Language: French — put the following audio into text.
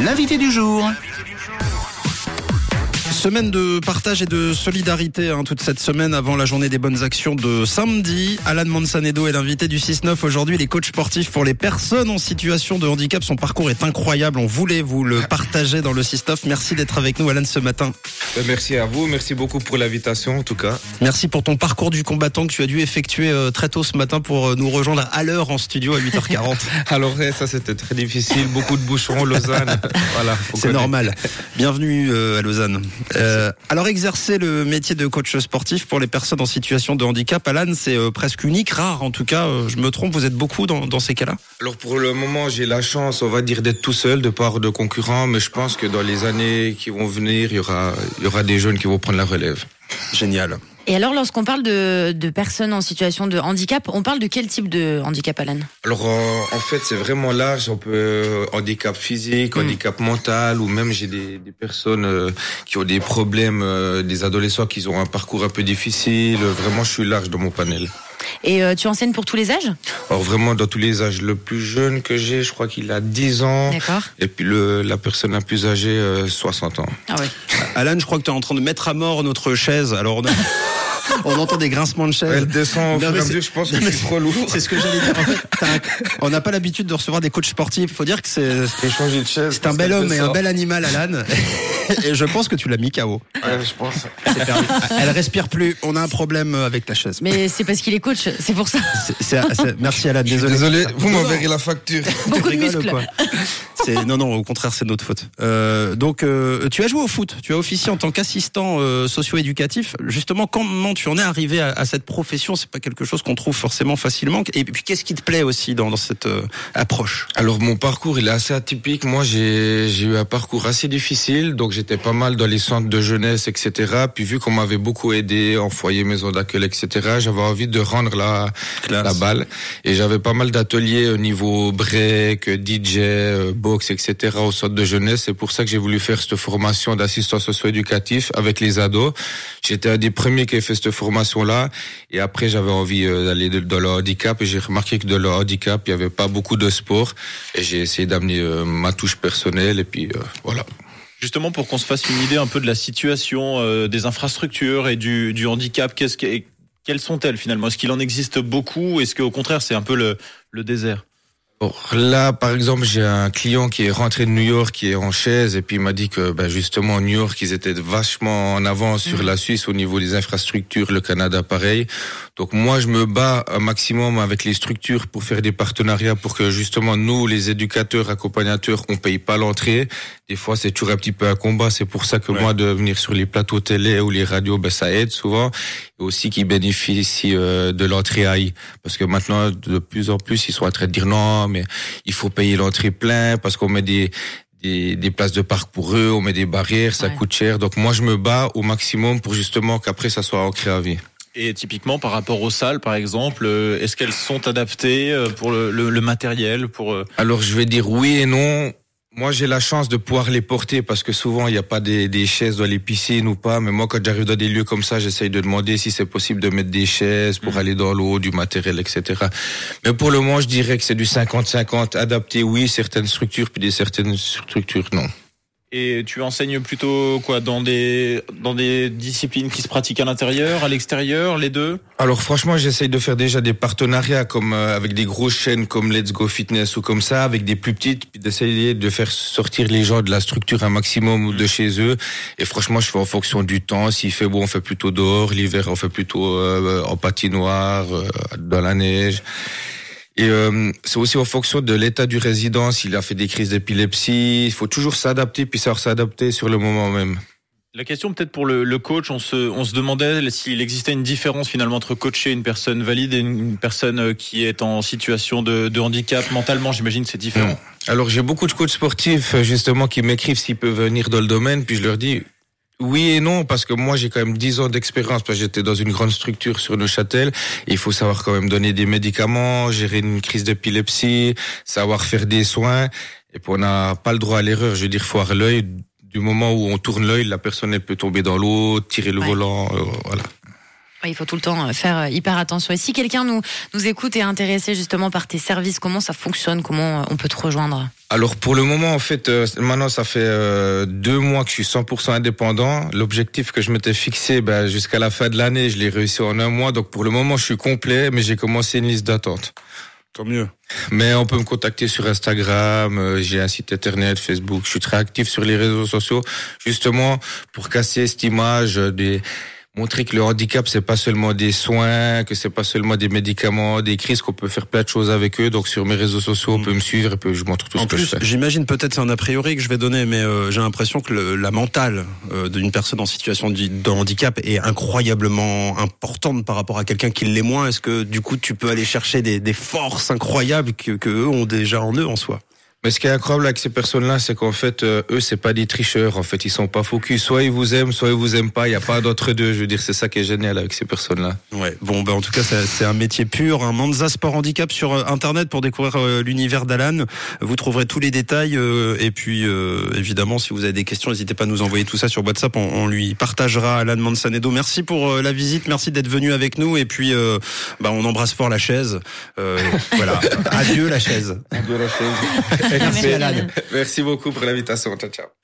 L'invité du jour. Semaine de partage et de solidarité hein, toute cette semaine avant la journée des bonnes actions de samedi. Alan Mansanedo est l'invité du 6-9 aujourd'hui. Les coachs sportifs pour les personnes en situation de handicap. Son parcours est incroyable. On voulait vous le partager dans le 6-9. Merci d'être avec nous Alan ce matin. Ben, merci à vous. Merci beaucoup pour l'invitation en tout cas. Merci pour ton parcours du combattant que tu as dû effectuer euh, très tôt ce matin pour euh, nous rejoindre à l'heure en studio à 8h40. Alors ça c'était très difficile. Beaucoup de bouchons, Lausanne. voilà. C'est normal. Bienvenue euh, à Lausanne. Euh, alors exercer le métier de coach sportif pour les personnes en situation de handicap, Alan, c'est euh, presque unique, rare en tout cas. Euh, je me trompe, vous êtes beaucoup dans, dans ces cas-là? Alors pour le moment, j'ai la chance, on va dire, d'être tout seul, de part de concurrents, mais je pense que dans les années qui vont venir, il y aura, il y aura des jeunes qui vont prendre la relève. Génial. Et alors, lorsqu'on parle de, de, personnes en situation de handicap, on parle de quel type de handicap, Alan? Alors, en, en fait, c'est vraiment large. On peut euh, handicap physique, mm. handicap mental, ou même j'ai des, des, personnes euh, qui ont des problèmes, euh, des adolescents qui ont un parcours un peu difficile. Vraiment, je suis large dans mon panel. Et euh, tu enseignes pour tous les âges? Alors vraiment dans tous les âges. Le plus jeune que j'ai, je crois qu'il a 10 ans. D'accord. Et puis le, la personne la plus âgée, euh, 60 ans. Ah ouais. Alan, je crois que tu es en train de mettre à mort notre chaise. Alors on a... on entend des grincements de chaise. Elle descend au fur et à mesure, je pense que c'est trop lourd. C'est ce que j'allais dire. En fait, un... on n'a pas l'habitude de recevoir des coachs sportifs. Il faut dire que c'est de chaise. C'est un bel homme et un bel animal, Alan. et je pense que tu l'as mis KO. Ouais, je pense. Elle respire plus. On a un problème avec la chaise. Mais c'est parce qu'il est coach, c'est pour ça. C est, c est, merci Alan, désolé. Désolé, vous m'enverrez la facture. Beaucoup de muscles. Non, non, au contraire, c'est notre faute. Euh, donc, euh, tu as joué au foot. Tu as officié en tant qu'assistant euh, socio-éducatif. Justement, comment tu en es arrivé à, à cette profession? C'est pas quelque chose qu'on trouve forcément facilement. Et puis, qu'est-ce qui te plaît aussi dans, dans cette euh, approche? Alors, mon parcours, il est assez atypique. Moi, j'ai eu un parcours assez difficile. Donc, j'étais pas mal dans les centres de jeunesse, etc. Puis, vu qu'on m'avait beaucoup aidé en foyer, maison d'accueil, etc., j'avais envie de rendre la, la balle. Et j'avais pas mal d'ateliers au niveau break, DJ, box, etc. au centre de jeunesse. C'est pour ça que j'ai voulu faire cette formation d'assistant socio-éducatif avec les ados. J'étais un des premiers qui a fait cette formation-là. Et après, j'avais envie d'aller dans le handicap. Et j'ai remarqué que dans le handicap, il y avait pas beaucoup de sport. Et j'ai essayé d'amener ma touche personnelle. Et puis, euh, voilà. Justement, pour qu'on se fasse une idée un peu de la situation euh, des infrastructures et du, handicap, qu'est-ce que, quelles sont-elles finalement? Est-ce qu'il en existe beaucoup? Est-ce qu'au contraire, c'est un peu le désert? Là, par exemple, j'ai un client qui est rentré de New York, qui est en chaise, et puis il m'a dit que, ben, justement, New York, ils étaient vachement en avance sur mmh. la Suisse au niveau des infrastructures, le Canada, pareil. Donc moi, je me bats un maximum avec les structures pour faire des partenariats pour que, justement, nous, les éducateurs, accompagnateurs, on paye pas l'entrée. Des fois, c'est toujours un petit peu un combat. C'est pour ça que ouais. moi, de venir sur les plateaux télé ou les radios, ben, ça aide souvent. Et aussi qu'ils bénéficient euh, de l'entrée AI. Parce que maintenant, de plus en plus, ils sont en train de dire non, mais il faut payer l'entrée plein parce qu'on met des, des, des, places de parc pour eux, on met des barrières, ça ouais. coûte cher. Donc moi, je me bats au maximum pour justement qu'après, ça soit ancré à vie. Et typiquement, par rapport aux salles, par exemple, euh, est-ce qu'elles sont adaptées euh, pour le, le, le matériel pour Alors, je vais dire oui et non. Moi, j'ai la chance de pouvoir les porter parce que souvent, il n'y a pas des, des, chaises dans les piscines ou pas. Mais moi, quand j'arrive dans des lieux comme ça, j'essaye de demander si c'est possible de mettre des chaises pour mmh. aller dans l'eau, du matériel, etc. Mais pour le moment, je dirais que c'est du 50-50. Adapté, oui, certaines structures, puis des certaines structures, non. Et tu enseignes plutôt quoi dans des dans des disciplines qui se pratiquent à l'intérieur, à l'extérieur, les deux? Alors franchement, j'essaye de faire déjà des partenariats comme euh, avec des grosses chaînes comme Let's Go Fitness ou comme ça, avec des plus petites, puis d'essayer de faire sortir les gens de la structure un maximum de chez eux. Et franchement, je fais en fonction du temps. S'il fait beau, on fait plutôt dehors. L'hiver, on fait plutôt euh, en patinoire, euh, dans la neige. Et euh, c'est aussi en fonction de l'état du résident, s'il a fait des crises d'épilepsie. Il faut toujours s'adapter, puis savoir s'adapter sur le moment même. La question peut-être pour le, le, coach, on se, on se demandait s'il existait une différence finalement entre coacher une personne valide et une personne qui est en situation de, de handicap mentalement. J'imagine c'est différent. Alors j'ai beaucoup de coachs sportifs justement qui m'écrivent s'ils peuvent venir dans le domaine, puis je leur dis oui et non, parce que moi j'ai quand même 10 ans d'expérience, parce que j'étais dans une grande structure sur Neuchâtel, il faut savoir quand même donner des médicaments, gérer une crise d'épilepsie, savoir faire des soins, et puis on n'a pas le droit à l'erreur, je veux dire, foire l'œil, du moment où on tourne l'œil, la personne elle peut tomber dans l'eau, tirer le ouais. volant, euh, voilà. Il faut tout le temps faire hyper attention. Et si quelqu'un nous, nous écoute et est intéressé justement par tes services, comment ça fonctionne? Comment on peut te rejoindre? Alors pour le moment, en fait, euh, maintenant ça fait euh, deux mois que je suis 100% indépendant. L'objectif que je m'étais fixé ben, jusqu'à la fin de l'année, je l'ai réussi en un mois. Donc pour le moment, je suis complet, mais j'ai commencé une liste d'attente. Tant mieux. Mais on peut me contacter sur Instagram, euh, j'ai un site internet, Facebook. Je suis très actif sur les réseaux sociaux, justement pour casser cette image des montrer que le handicap c'est pas seulement des soins, que c'est pas seulement des médicaments, des crises, qu'on peut faire plein de choses avec eux. Donc sur mes réseaux sociaux, on Mm. peut me suivre et puis je montre tout En ce que je plus, fais. j'imagine peut-être c'est un a priori que je vais donner, mais euh, j'ai l'impression que le- la mentale euh, d'une personne en situation de, de handicap est incroyablement importante par rapport à quelqu'un qui l'est moins. Est-ce que du coup tu peux aller chercher des, des forces incroyables que, que eux ont déjà en eux en soi? Mais ce qui est incroyable avec ces personnes-là, c'est qu'en fait, euh, eux, c'est pas des tricheurs. En fait, ils sont pas focus. Soit ils vous aiment, soit ils vous aiment pas. Il y a pas d'entre deux. Je veux dire, c'est ça qui est génial avec ces personnes-là. Ouais. Bon, bah en tout cas, c'est un métier pur. Un Manza Sport Handicap sur euh, internet pour découvrir euh, l'univers d'Alan. Vous trouverez tous les détails. euh, et puis, euh, évidemment, si vous avez des questions, n'hésitez pas à nous envoyer tout ça sur WhatsApp. On, on lui partagera Alan Mansanedo. Merci pour la visite. Merci d'être venu avec nous. Et puis, euh, bah, on embrasse fort la chaise. Euh, voilà. Adieu la chaise. Adieu la chaise. Merci, beaucoup pour l'invitation. Ciao, ciao.